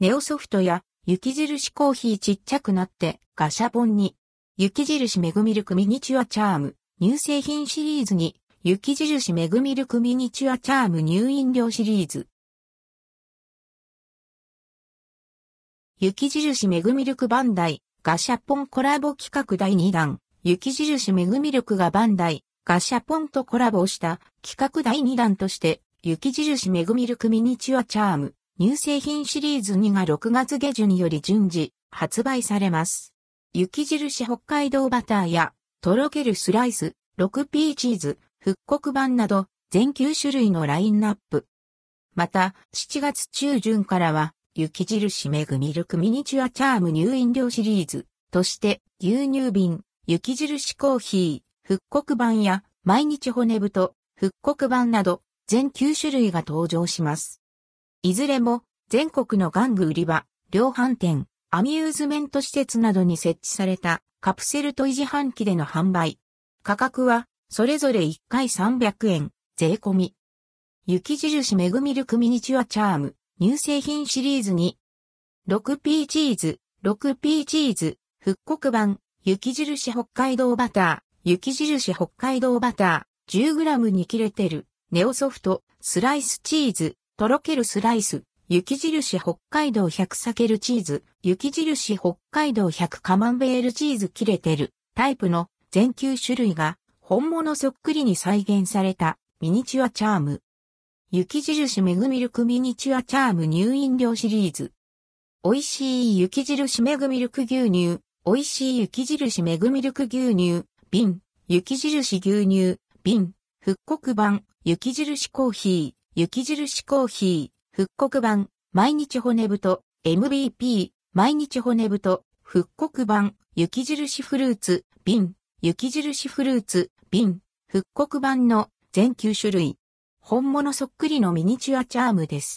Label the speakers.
Speaker 1: ネオソフトや雪印コーヒーちっちゃくなってガシャポンに、雪印メグミルクミニチュアチャーム、乳製品シリーズに、雪印メグミルクミニチュアチャーム乳飲料シリーズ。雪印メグミルクバンダイ、ガシャポンコラボ企画第2弾、雪印メグミルクがバンダイ、ガシャポンとコラボした企画第2弾として、雪印メグミルクミニチュアチャーム、乳製品シリーズ2が6月下旬より順次発売されます。雪印北海道バターや、とろけるスライス、6P チーズ、復刻版など、全9種類のラインナップ。また、7月中旬からは、雪印メグミルクミニチュアチャーム乳飲料シリーズとして、牛乳瓶、雪印コーヒー、復刻版や、毎日骨太、復刻版など、全9種類が登場します。いずれも、全国の玩具売り場、量販店、アミューズメント施設などに設置されたカプセルトイ自販機での販売。価格は、それぞれ1回300円、税込み。雪印メグミルクミニチュアチャーム、乳製品シリーズに、6P チーズ、6P チーズ、復刻版、雪印北海道バター、雪印北海道バター、10g に切れてる、ネオソフト、スライスチーズ、とろけるスライス、雪印北海道100サケルチーズ、雪印北海道100カマンベールチーズ切れてるタイプの全9種類が本物そっくりに再現されたミニチュアチャーム。雪印メグミルクミニチュアチャーム乳飲料シリーズ。美味しい雪印メグミルク牛乳。美味しい雪印メグミルク牛乳。瓶。雪印牛乳。瓶。復刻版。雪印コーヒー。雪印コーヒー。復刻版、毎日骨太、MVP、毎日骨太、復刻版、雪印フルーツ、瓶、雪印フルーツ、瓶、復刻版の全9種類。本物そっくりのミニチュアチャームです。